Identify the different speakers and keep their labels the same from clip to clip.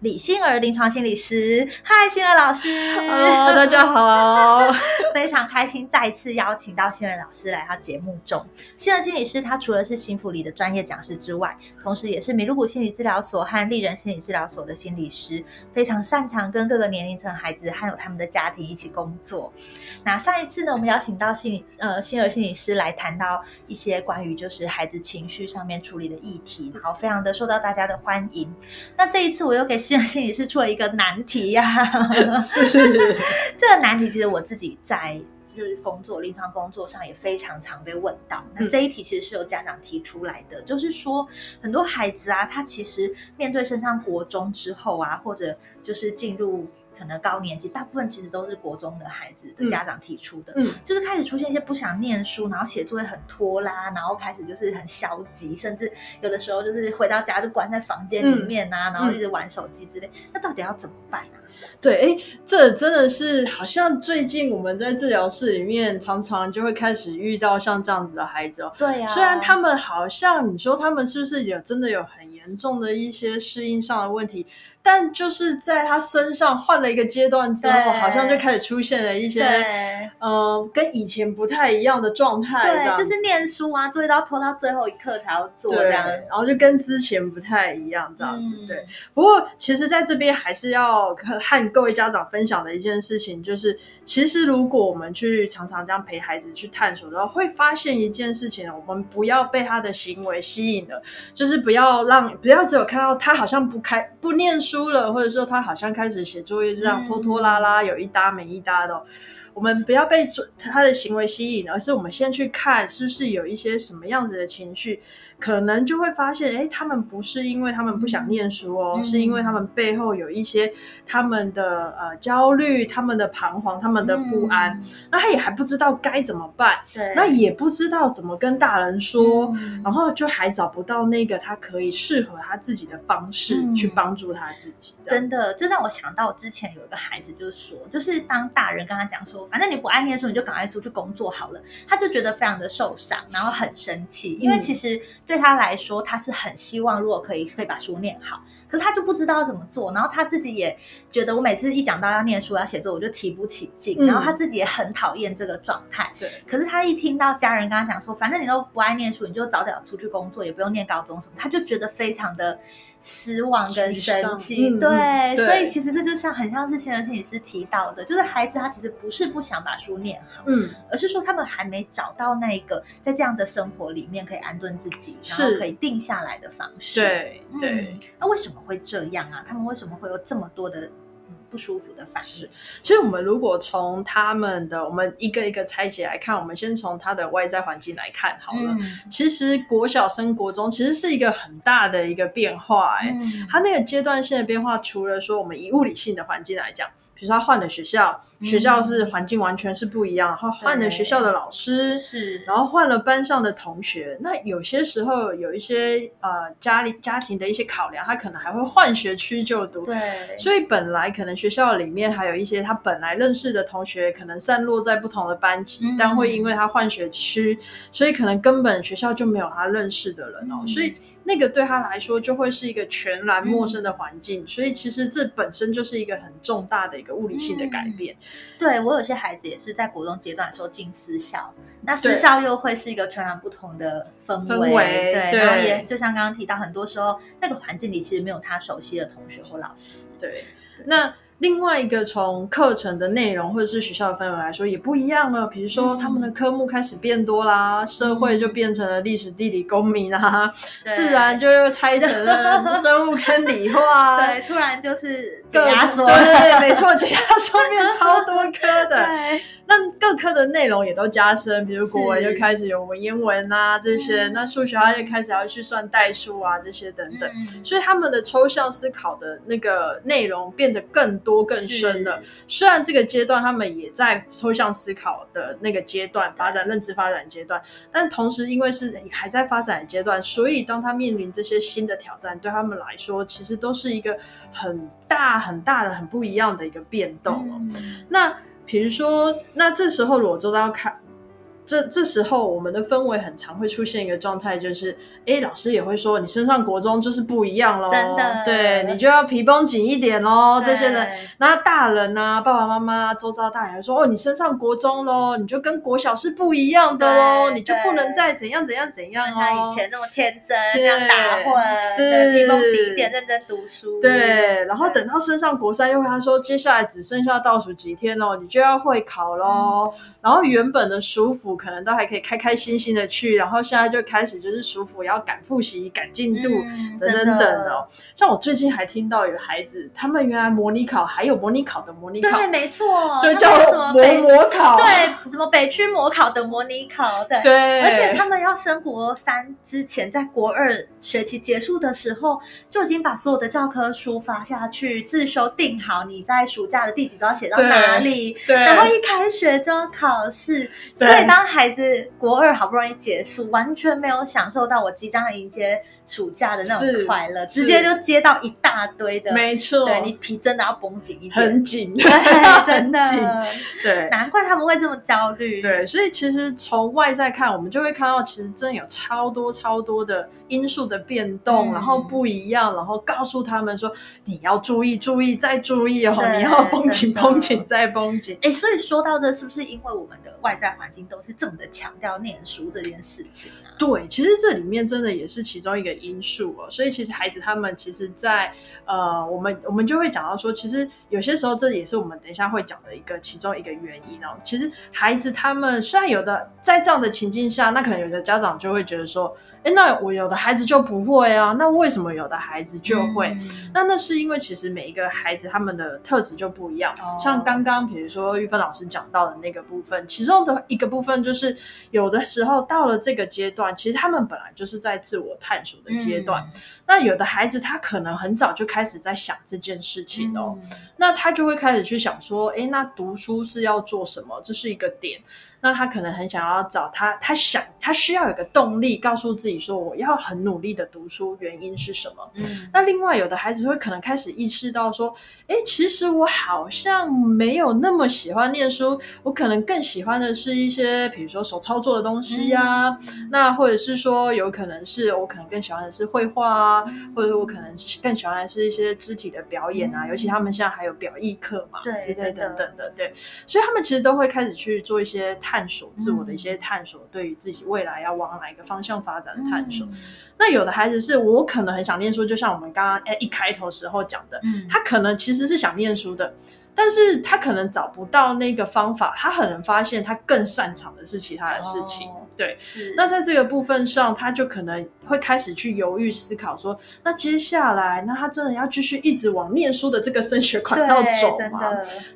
Speaker 1: 李欣儿临床心理师。嗨，欣儿老师。
Speaker 2: Hello，大家好。
Speaker 1: 非常开心再次邀请到欣儿老师来到节目中。欣儿心理师他除了是幸福里的专业讲师之外，同时也是米露谷心理治疗所和丽人心理治疗所的心理师，非常擅长跟各个年龄层孩子还有他们的家庭一起工作。那上一次呢，我们邀请到心理呃欣儿心理师来谈到一些关于就是孩子情绪上面处理的议题，然后非常的受到大家的欢迎。那这一次我又给欣儿心里是出了一个难题呀、
Speaker 2: 是是，
Speaker 1: 这个难题其实我自己在就是工作临床工作上也非常常被问到。那这一题其实是由家长提出来的，就是说很多孩子啊，他其实面对升上国中之后啊，或者就是进入。可能高年级，大部分其实都是国中的孩子的家长提出的，
Speaker 2: 嗯，
Speaker 1: 就是开始出现一些不想念书，然后写作业很拖拉，然后开始就是很消极，甚至有的时候就是回到家就关在房间里面啊，然后一直玩手机之类。那到底要怎么办啊？
Speaker 2: 对，哎，这真的是好像最近我们在治疗室里面常常就会开始遇到像这样子的孩子哦。
Speaker 1: 对呀、
Speaker 2: 虽然他们好像你说他们是不是有真的有很严重的一些适应上的问题，但就是在他身上换了一个阶段之后，好像就开始出现了一些
Speaker 1: 对
Speaker 2: 呃跟以前不太一样的状态，
Speaker 1: 对，就是念书啊，作业都要拖到最后一刻才要做，这样。
Speaker 2: 然后就跟之前不太一样这样子，
Speaker 1: 嗯
Speaker 2: 对。不过，其实在这边还是要 和和各位家长分享的一件事情，就是其实如果我们去常常这样陪孩子去探索的话，会发现一件事情，我们不要被他的行为吸引了，就是不要让不要只有看到他好像不开不念书了，或者说他好像开始写作业这样
Speaker 1: 嗯
Speaker 2: 拖拖拉拉，有一搭没一搭的哦、我们不要被准他的行为吸引，而是我们先去看是不是有一些什么样子的情绪，可能就会发现，哎，他们不是因为他们不想念书哦，
Speaker 1: 嗯。
Speaker 2: 是因为他们背后有一些他们的呃焦虑、他们的彷徨、他们的不安，
Speaker 1: 嗯。
Speaker 2: 那他也还不知道该怎么办，
Speaker 1: 对，
Speaker 2: 那也不知道怎么跟大人说。
Speaker 1: 嗯。
Speaker 2: 然后就还找不到那个他可以适合他自己的方式、
Speaker 1: 嗯。
Speaker 2: 去帮助他自己，
Speaker 1: 真的，这让我想到之前有一个孩子，就是说，就是当大人跟他讲说，反正你不爱念书，你就赶快出去工作好了，他就觉得非常的受伤，然后很生气，因为
Speaker 2: 嗯。
Speaker 1: 其实对他来说，他是很希望如果可以可以把书念好，可是他就不知道怎么做，然后他自己也觉得我每次一讲到要念书要写作，我就提不起劲，
Speaker 2: 嗯
Speaker 1: 然后他自己也很讨厌这个状态。
Speaker 2: 对。
Speaker 1: 可是他一听到家人跟他讲说，反正你都不爱念书，你就早点出去工作，也不用念高中什么，他就觉得非常的失望跟生气。
Speaker 2: 嗯
Speaker 1: 对，所以其实这就像很像是心理心理师提到的，就是孩子他其实不是不想把书念好，
Speaker 2: 嗯，
Speaker 1: 而是说他们还没找到那个在这样的生活里面可以安顿自己，然后可以定下来的方式。
Speaker 2: 对对。
Speaker 1: 嗯，那为什么会这样啊？他们为什么会有这么多的不舒服的反应？
Speaker 2: 其实我们如果从他们的，我们一个一个拆解来看，我们先从他的外在环境来看好了。
Speaker 1: 嗯。
Speaker 2: 其实国小升国中其实是一个很大的一个变化、哎、
Speaker 1: 嗯。
Speaker 2: 它那个阶段性的变化，除了说我们以物理性的环境来讲，比如说他换了学校，
Speaker 1: 嗯。
Speaker 2: 学校是环境完全是不一样，然后换了学校的老师，
Speaker 1: 是，
Speaker 2: 然后换了班上的同学，那有些时候有一些呃家里家庭的一些考量，他可能还会换学区就读。
Speaker 1: 对，
Speaker 2: 所以本来可能学校里面还有一些他本来认识的同学，可能散落在不同的班级，
Speaker 1: 嗯。
Speaker 2: 但会因为他换学区，所以可能根本学校就没有他认识的人哦，
Speaker 1: 嗯。
Speaker 2: 所以那个对他来说就会是一个全然陌生的环境，所以其实这本身就是一个很重大的一个物理性的改变。
Speaker 1: 对我有些孩子也是在国中阶段的时候进私校，那私校又会是一个全然不同的氛
Speaker 2: 氛围
Speaker 1: 对，
Speaker 2: 对。
Speaker 1: 然后也就像刚刚提到，很多时候那个环境里其实没有他熟悉的同学或老师。
Speaker 2: 对，那另外一个从课程的内容或者是学校的氛围来说也不一样了，比如说他们的科目开始变多啦，社会就变成了历史、地理、公民啊，自然就又拆成了生物跟理化，
Speaker 1: 对，突然就是压缩，
Speaker 2: 对对对，没错，解压缩变超多科的。
Speaker 1: 对，
Speaker 2: 那各科的内容也都加深，比如国文
Speaker 1: 是
Speaker 2: 就开始有文言文啊这些，
Speaker 1: 嗯
Speaker 2: 那数学它就开始要去算代数啊这些等等。
Speaker 1: 嗯
Speaker 2: 所以他们的抽象思考的那个内容变得更多更深了。
Speaker 1: 是
Speaker 2: 虽然这个阶段他们也在抽象思考的那个阶段发展认知发展阶段，但同时因为是还在发展的阶段，所以当他面临这些新的挑战，对他们来说其实都是一个很大很大的很不一样的一个变动哦。
Speaker 1: 嗯
Speaker 2: 那比如说，那这时候如果周遭看，这这时候我们的氛围很常会出现一个状态，就是，哎，老师也会说你身上国中就是不一样喽，
Speaker 1: 真的
Speaker 2: 对你就要皮绷紧一点喽，这些
Speaker 1: 人。
Speaker 2: 那大人啊，爸爸妈妈、周遭大人还说，哦，你身上国中喽，你就跟国小是不一样的喽，你就不能再怎样怎样怎样
Speaker 1: 像
Speaker 2: 哦
Speaker 1: 以。前那么天真，
Speaker 2: 对
Speaker 1: 这样打混，
Speaker 2: 是
Speaker 1: 皮绷紧一点，认真读书。
Speaker 2: 对，然后等到身上国三，又跟他说，接下来只剩下倒数几天哦，你就要会考喽。然后原本的暑辅可能都还可以开开心心的去，然后现在就开始就是舒服要赶复习、赶进度、
Speaker 1: 嗯
Speaker 2: 等等等的。哦。像我最近还听到有孩子，他们原来模拟考还有模拟考的模拟考，
Speaker 1: 对，没错，他
Speaker 2: 就叫模
Speaker 1: 北
Speaker 2: 模考，
Speaker 1: 对什么北区模考的模拟考，对。
Speaker 2: 对，
Speaker 1: 而且他们要升国三之前，在国二学期结束的时候，就已经把所有的教科书发下去，自修定好，你在暑假的第几周要写到哪里，
Speaker 2: 对，
Speaker 1: 然后一开学就要考试，所以当孩子国二好不容易结束，完全没有享受到我即将迎接暑假的那种快乐，直接就接到一大堆的，
Speaker 2: 没错，
Speaker 1: 对你皮真的要绷紧一点，
Speaker 2: 很紧，
Speaker 1: 对，真的。
Speaker 2: 对。
Speaker 1: 难怪他们会这么焦虑。
Speaker 2: 对，所以其实从外在看，我们就会看到，其实真的有超多超多的因素的变动，
Speaker 1: 嗯。
Speaker 2: 然后不一样，然后告诉他们说，你要注意，注意，再注意哦，你要绷紧，绷紧，再绷紧。
Speaker 1: 哎，所以说到这，是不是因为我们的外在环境都是这么的强调念书这件事情啊？
Speaker 2: 对，其实这里面真的也是其中一个因素哦。所以其实孩子他们其实在，呃，我们我们就会讲到说，其实有些时候这也是我们等一下会讲的一个其中一个原因哦。其实孩子他们虽然有的在这样的情境下，那可能有的家长就会觉得说，哎，那我有的孩子就不会啊，那为什么有的孩子就会？
Speaker 1: 嗯
Speaker 2: 那那是因为其实每一个孩子他们的特质就不一样，
Speaker 1: 哦
Speaker 2: 像刚刚比如说玉芬老师讲到的那个部分，其中的一个部分就是有的时候到了这个阶段，其实他们本来就是在自我探索的阶段。
Speaker 1: 嗯
Speaker 2: 那有的孩子他可能很早就开始在想这件事情哦，
Speaker 1: 嗯
Speaker 2: 那他就会开始去想说，诶，那读书是要做什么？这是一个点。那他可能很想要找他，他想他需要有个动力，告诉自己说我要很努力的读书，原因是什么？
Speaker 1: 嗯。
Speaker 2: 那另外有的孩子会可能开始意识到说，哎，其实我好像没有那么喜欢念书，我可能更喜欢的是一些比如说手操作的东西呀、
Speaker 1: 嗯。
Speaker 2: 那或者是说有可能是我可能更喜欢的是绘画啊，或者我可能更喜欢的是一些肢体的表演啊，
Speaker 1: 嗯
Speaker 2: 尤其他们现在还有表艺课嘛，
Speaker 1: 对
Speaker 2: 之类
Speaker 1: 的
Speaker 2: 等等的，对，所以他们其实都会开始去做一些探索，自我的一些探索，对于自己未来要往哪一个方向发展的探索。
Speaker 1: 嗯
Speaker 2: 那有的孩子是我可能很想念书，就像我们刚刚哎一开头时候讲的，
Speaker 1: 嗯
Speaker 2: 他可能其实是想念书的，但是他可能找不到那个方法，他可能发现他更擅长的是其他的事情。
Speaker 1: 哦
Speaker 2: 对，
Speaker 1: 是。
Speaker 2: 那在这个部分上，他就可能会开始去犹豫思考说，那接下来，那他真的要继续一直往念书的这个升学管道走吗？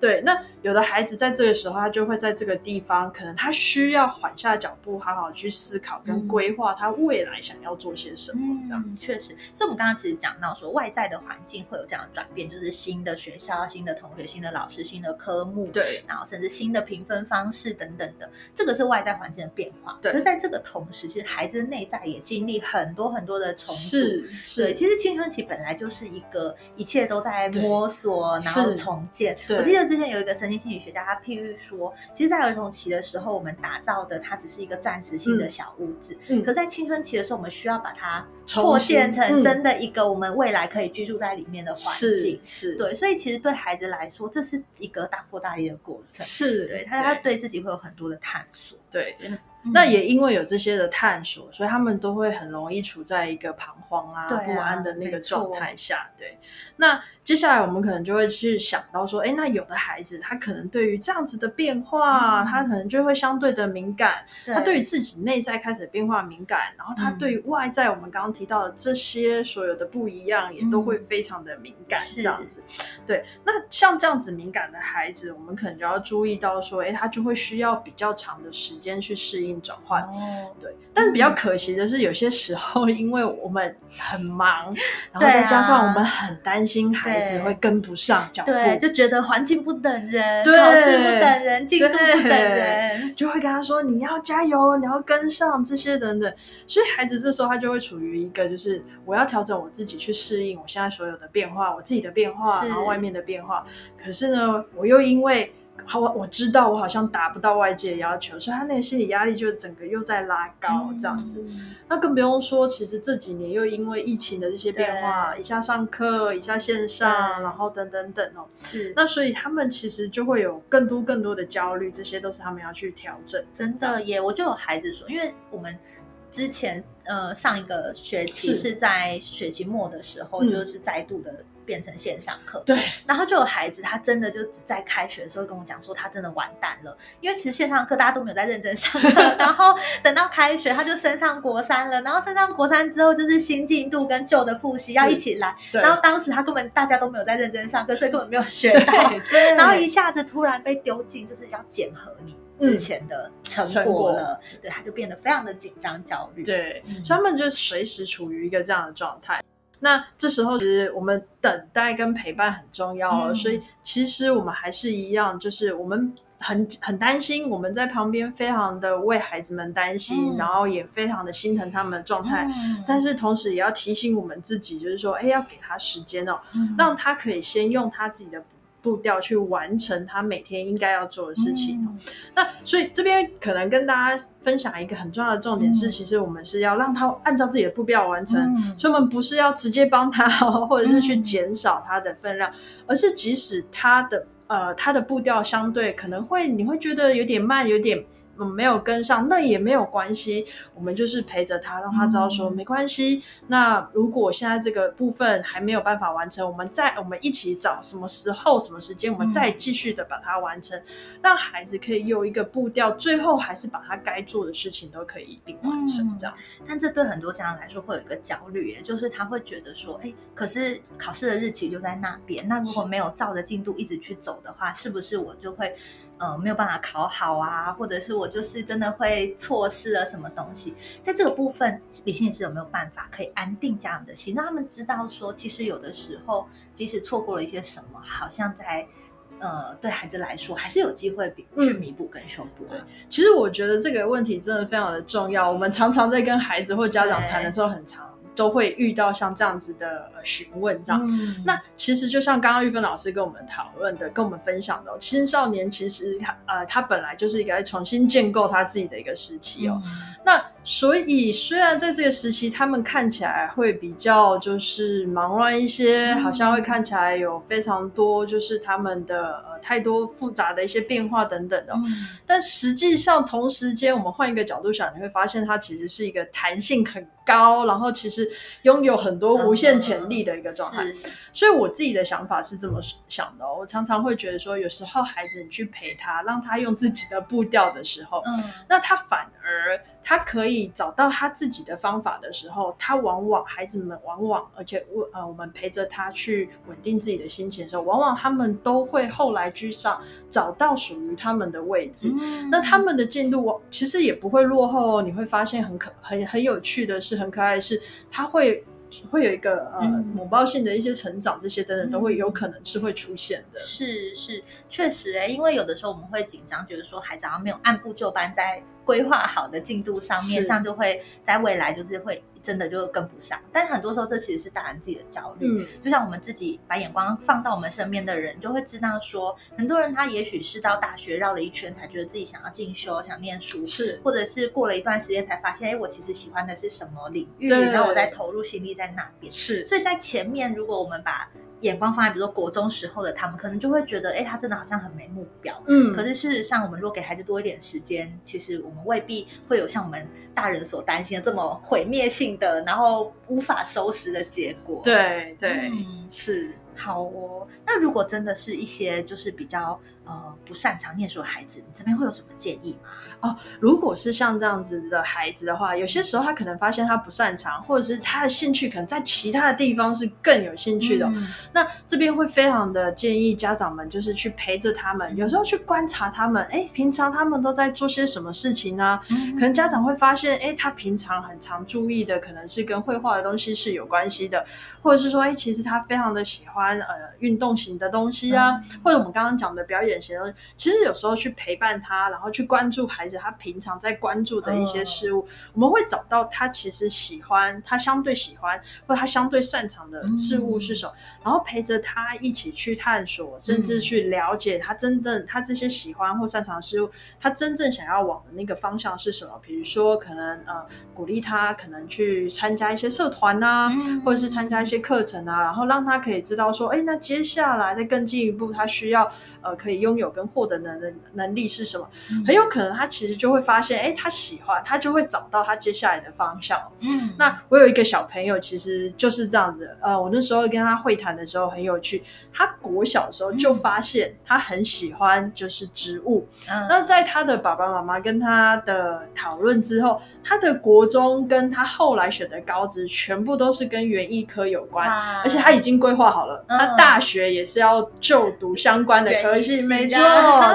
Speaker 2: 对，那有的孩子在这个时候，他就会在这个地方，可能他需要缓下脚步，好好去思考跟
Speaker 1: 嗯。
Speaker 2: 规划他未来想要做些什么，这样
Speaker 1: 嗯，确实，所以我们刚刚其实讲到说，外在的环境会有这样的转变，就是新的学校、新的同学、新的老师、新的科目，
Speaker 2: 对，
Speaker 1: 然后甚至新的评分方式等等的，这个是外在环境的变化。
Speaker 2: 对
Speaker 1: 可是在这个同时，其实孩子的内在也经历很多很多的重组。
Speaker 2: 是
Speaker 1: 对，
Speaker 2: 是，
Speaker 1: 其实青春期本来就是一个一切都在摸索，然后重建。
Speaker 2: 对
Speaker 1: 我记得之前有一个神经心理学家，他譬喻说，其实，在儿童期的时候，我们打造的它只是一个暂时性的
Speaker 2: 嗯
Speaker 1: 小屋子，
Speaker 2: 嗯
Speaker 1: 可在青春期的时候，我们需要把它
Speaker 2: 重
Speaker 1: 扩建成
Speaker 2: 嗯
Speaker 1: 真的一个我们未来可以居住在里面的环境
Speaker 2: 是。是，
Speaker 1: 对，所以其实对孩子来说，这是一个大破大立的过程。
Speaker 2: 是，
Speaker 1: 对他，他对自己会有很多的探索。
Speaker 2: 对，
Speaker 1: 嗯
Speaker 2: 那也因为有这些的探索，所以他们都会很容易处在一个彷徨啊、
Speaker 1: 啊
Speaker 2: 不安的那个状态下。对，那接下来我们可能就会去想到说，哎，那有的孩子他可能对于这样子的变化，
Speaker 1: 嗯。
Speaker 2: 他可能就会相对的敏感，他对于自己内在开始变化敏感，然后他
Speaker 1: 嗯。
Speaker 2: 对于外在我们刚刚提到的这些所有的不一样，也都会非常的敏感，
Speaker 1: 是。
Speaker 2: 这样子。对，那像这样子敏感的孩子，我们可能就要注意到说，哎，他就会需要比较长的时间去适应转换。
Speaker 1: 哦，
Speaker 2: 对，但比较可惜的是，有些时候因为我们很忙，然后再加上我们很担心孩子会跟不上脚步，
Speaker 1: 对，就觉得环境不等人，
Speaker 2: 对
Speaker 1: 考试不等人，进度不等人，
Speaker 2: 就会跟他说你要加油，你要跟上这些等等。所以孩子这时候他就会处于一个就是我要调整我自己去适应我现在所有的变化，我自己的变化，然后外面的变化。可是呢，我又因为好，我我知道我好像达不到外界的要求，所以他那个心理压力就整个又在拉高这样子。
Speaker 1: 嗯
Speaker 2: 那更不用说，其实这几年又因为疫情的这些变化，一下上课，一下线上，然后等等等哦，
Speaker 1: 是
Speaker 2: 那所以他们其实就会有更多更多的焦虑，这些都是他们要去调整。
Speaker 1: 真的耶，我就有孩子说，因为我们之前呃上一个学期
Speaker 2: 是
Speaker 1: 是在学期末的时候，
Speaker 2: 嗯
Speaker 1: 就是再度的变成线上课，
Speaker 2: 对，
Speaker 1: 然后就有孩子他真的就只在开学的时候跟我讲说他真的完蛋了，因为其实线上课大家都没有在认真上课，然后等到开学他就升上国三了，然后升上国三之后就是新进度跟旧的复习要一起来，然后当时他根本大家都没有在认真上课，所以根本没有学然后一下子突然被丢进，就是要检核你之前的成
Speaker 2: 成果。
Speaker 1: 果了，对，他就变得非常的紧张焦虑。，
Speaker 2: 对，
Speaker 1: 嗯。
Speaker 2: 所以他们就随时处于一个这样的状态。那这时候，其实我们等待跟陪伴很重要哦。
Speaker 1: 嗯
Speaker 2: 所以，其实我们还是一样，就是我们很很担心，我们在旁边非常的为孩子们担心，
Speaker 1: 嗯
Speaker 2: 然后也非常的心疼他们的状态。
Speaker 1: 嗯
Speaker 2: 但是同时也要提醒我们自己，就是说，哎，要给他时间哦，
Speaker 1: 嗯
Speaker 2: 让他可以先用他自己的步调去完成他每天应该要做的事情。
Speaker 1: 嗯
Speaker 2: 那所以这边可能跟大家分享一个很重要的重点是，
Speaker 1: 嗯
Speaker 2: 其实我们是要让他按照自己的步调完成，
Speaker 1: 嗯
Speaker 2: 所以我们不是要直接帮他，或者是去
Speaker 1: 嗯
Speaker 2: 减少他的分量，而是即使他的呃他的步调相对可能会你会觉得有点慢，有点。嗯，没有跟上，那也没有关系，我们就是陪着他，让他知道说、
Speaker 1: 嗯
Speaker 2: 没关系。那如果现在这个部分还没有办法完成，我们再我们一起找什么时候、什么时间，我们
Speaker 1: 嗯
Speaker 2: 再继续的把它完成，让孩子可以有一个步调，最后还是把他该做的事情都可以一并完成，
Speaker 1: 嗯
Speaker 2: 这样。
Speaker 1: 但这对很多家长来说会有一个焦虑耶，就是他会觉得说，哎，可是考试的日期就在那边，那如果没有照着进度一直去走的话，是不是我就会呃没有办法考好啊，或者是我就是真的会错失了什么东西？在这个部分，理性是有没有办法可以安定家长的心，让他们知道说，其实有的时候即使错过了一些什么，好像在。呃，对孩子来说，还是有机会比
Speaker 2: 嗯
Speaker 1: 去弥补跟修补啊。
Speaker 2: 其实我觉得这个问题真的非常的重要。我们常常在跟孩子或家长谈的时候，很常都会遇到像这样子的呃询问这样。
Speaker 1: 嗯
Speaker 2: 那其实就像刚刚玉芬老师跟我们讨论的，跟我们分享的、哦，青少年其实他呃他本来就是一个在重新建构他自己的一个时期哦。
Speaker 1: 嗯
Speaker 2: 那所以虽然在这个时期，他们看起来会比较就是忙乱一些，
Speaker 1: 嗯
Speaker 2: 好像会看起来有非常多就是他们的呃太多复杂的一些变化等等的但实际上，同时间我们换一个角度想，你会发现它其实是一个弹性很高，然后其实拥有很多无限潜力的一个状态。
Speaker 1: 是
Speaker 2: 所以我自己的想法是这么想的、哦，我常常会觉得说，有时候孩子你去陪他，让他用自己的步调的时候，
Speaker 1: 嗯
Speaker 2: 那他反而他可以找到他自己的方法的时候，他往往孩子们往往，而且我呃我们陪着他去稳定自己的心情的时候，往往他们都会后来居上，找到属于他们的位置。
Speaker 1: 嗯
Speaker 2: 那他们的进度其实也不会落后哦，你会发现很可很很有趣的是，很可爱的是，他会会有一个呃
Speaker 1: 嗯
Speaker 2: 猛爆性的一些成长，这些等等都会有可能是会出现的。
Speaker 1: 是是，确实哎，因为有的时候我们会紧张，觉得说孩子好像没有按部就班在规划好的进度上面，这样就会在未来就是会真的就跟不上。但是很多时候这其实是大人自己的焦虑。
Speaker 2: 嗯，
Speaker 1: 就像我们自己把眼光放到我们身边的人，就会知道说，很多人他也许是到大学绕了一圈，才觉得自己想要进修、想念书，
Speaker 2: 是
Speaker 1: 或者是过了一段时间才发现，哎，我其实喜欢的是什么领域，
Speaker 2: 对
Speaker 1: 然后我再投入心力在那边。
Speaker 2: 是，
Speaker 1: 所以在前面，如果我们把眼光放在比如说国中时候的他们，可能就会觉得，哎，他真的好像很没目标。
Speaker 2: 嗯
Speaker 1: 可是事实上，我们如果给孩子多一点时间，其实我们未必会有像我们大人所担心的这么毁灭性的，然后无法收拾的结果。，
Speaker 2: 对对、
Speaker 1: 嗯
Speaker 2: 是，
Speaker 1: 好哦。那如果真的是一些就是比较呃不擅长念书的孩子，你这边会有什么建议吗？
Speaker 2: 哦如果是像这样子的孩子的话，有些时候他可能发现他不擅长，或者是他的兴趣可能在其他的地方是更有兴趣的那这边会非常的建议家长们，就是去陪着他们，有时候去观察他们，哎，平常他们都在做些什么事情呢、
Speaker 1: 嗯？
Speaker 2: 可能家长会发现，哎，他平常很常注意的，可能是跟绘画的东西是有关系的，或者是说，哎，其实他非常的喜欢呃运动型的东西啊，或者我们刚刚讲的表演其实有时候去陪伴他，然后去关注孩子他平常在关注的一些事物，我们会找到他其实喜欢，他相对喜欢或者他相对擅长的事物是什么，然后陪着他一起去探索，甚至去了解他真正他这些喜欢或擅长的事物，他真正想要往的那个方向是什么。比如说，可能呃鼓励他可能去参加一些社团啊，
Speaker 1: 嗯
Speaker 2: 或者是参加一些课程啊，然后让他可以知道说，哎，那接下来再更进一步，他需要呃可以拥有跟获得的能能力是什么？
Speaker 1: 嗯
Speaker 2: 很有可能他其实就会发现，哎，他喜欢，他就会找到他接下来的方向。
Speaker 1: 嗯
Speaker 2: 那我有一个小朋友，其实就是这样子。呃，我那时候跟他会谈的时候很有趣，他国小的时候就发现他很喜欢就是植物。
Speaker 1: 嗯
Speaker 2: 那在他的爸爸妈妈跟他的讨论之后，他的国中跟他后来选的高职全部都是跟园艺科有关。而且他已经规划好了，
Speaker 1: 嗯
Speaker 2: 他大学也是要就读相关的科系没错，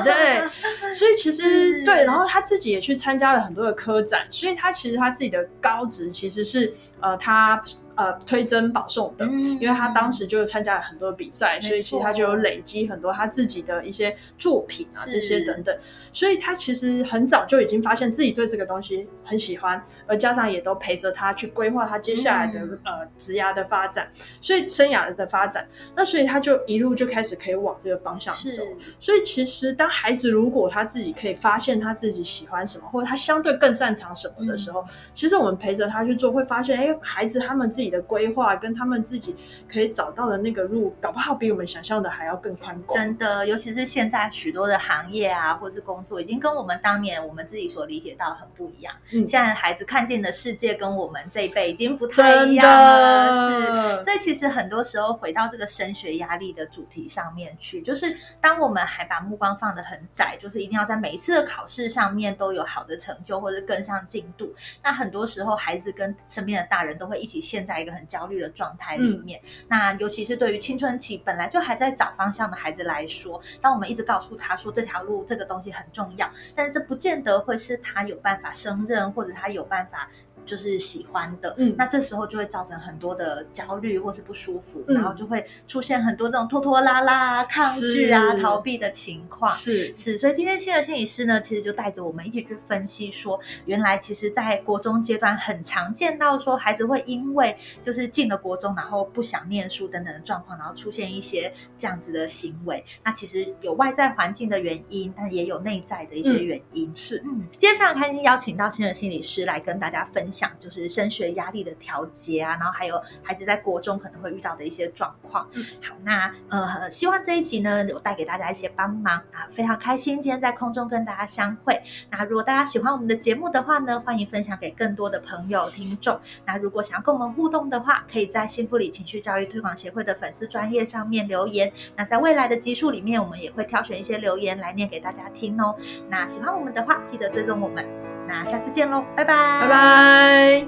Speaker 2: 对。所以其实 对，然后他自己也去参加了很多的科展，所以他其实他自己的高职其实是呃他呃推甄保送的，
Speaker 1: 嗯
Speaker 2: 因为他当时就参加了很多比赛，所以其实他就有累积很多他自己的一些作品啊这些等等，所以他其实很早就已经发现自己对这个东西很喜欢，而家长也都陪着他去规划他接下来的、
Speaker 1: 嗯
Speaker 2: 呃职涯的发展，所以生涯的发展，那所以他就一路就开始可以往这个方向走。所以其实当孩子如果他自己可以发现他自己喜欢什么，或者他相对更擅长什么的时候，
Speaker 1: 嗯
Speaker 2: 其实我们陪着他去做，会发现，哎，孩子他们自己的规划跟他们自己可以找到的那个路，搞不好比我们想象的还要更宽广。
Speaker 1: 真的，尤其是现在许多的行业啊，或是工作，已经跟我们当年我们自己所理解到很不一样。
Speaker 2: 嗯
Speaker 1: 现在孩子看见的世界跟我们这一辈已经不太一样了，是。
Speaker 2: 的，
Speaker 1: 所以其实很多时候回到这个升学压力的主题上面去，就是当我们还把目光放得很窄，就是一定要在每一次的考试上面都有好的成就或者跟上进度。那很多时候孩子跟身边的大人都会一起陷在一个很焦虑的状态里面。那尤其是对于青春期本来就还在找方向的孩子来说，当我们一直告诉他说这条路这个东西很重要，但是这不见得会是他有办法胜任或者他有办法。就是喜欢的，
Speaker 2: 嗯
Speaker 1: 那这时候就会造成很多的焦虑或是不舒服，
Speaker 2: 嗯
Speaker 1: 然后就会出现很多这种拖拖拉拉、啊、抗拒啊、逃避的情况。
Speaker 2: 是
Speaker 1: 是，所以今天新的心理师呢，其实就带着我们一起去分析说，原来其实，在国中阶段很常见到说，孩子会因为就是进了国中，然后不想念书等等的状况，然后出现一些这样子的行为。那其实有外在环境的原因，但也有内在的一些
Speaker 2: 嗯
Speaker 1: 原因。
Speaker 2: 是，
Speaker 1: 嗯，今天非常开心邀请到新人心理师来跟大家分享，就是升学压力的调节啊，然后还有孩子在国中可能会遇到的一些状况。
Speaker 2: 嗯
Speaker 1: 好，那呃，希望这一集呢有带给大家一些帮忙啊，非常开心今天在空中跟大家相会。那如果大家喜欢我们的节目的话呢，欢迎分享给更多的朋友听众。那如果想要跟我们互动的话，可以在幸福里情绪教育推广协会的粉丝专业上面留言。那在未来的集数里面，我们也会挑选一些留言来念给大家听哦。那喜欢我们的话，记得追踪我们。那下次见喽，拜拜，
Speaker 2: 拜。拜。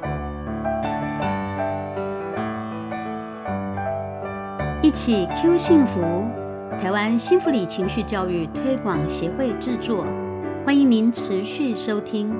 Speaker 3: 一起 Q 幸福，台湾幸福里情绪教育推广协会制作，欢迎您持续收听。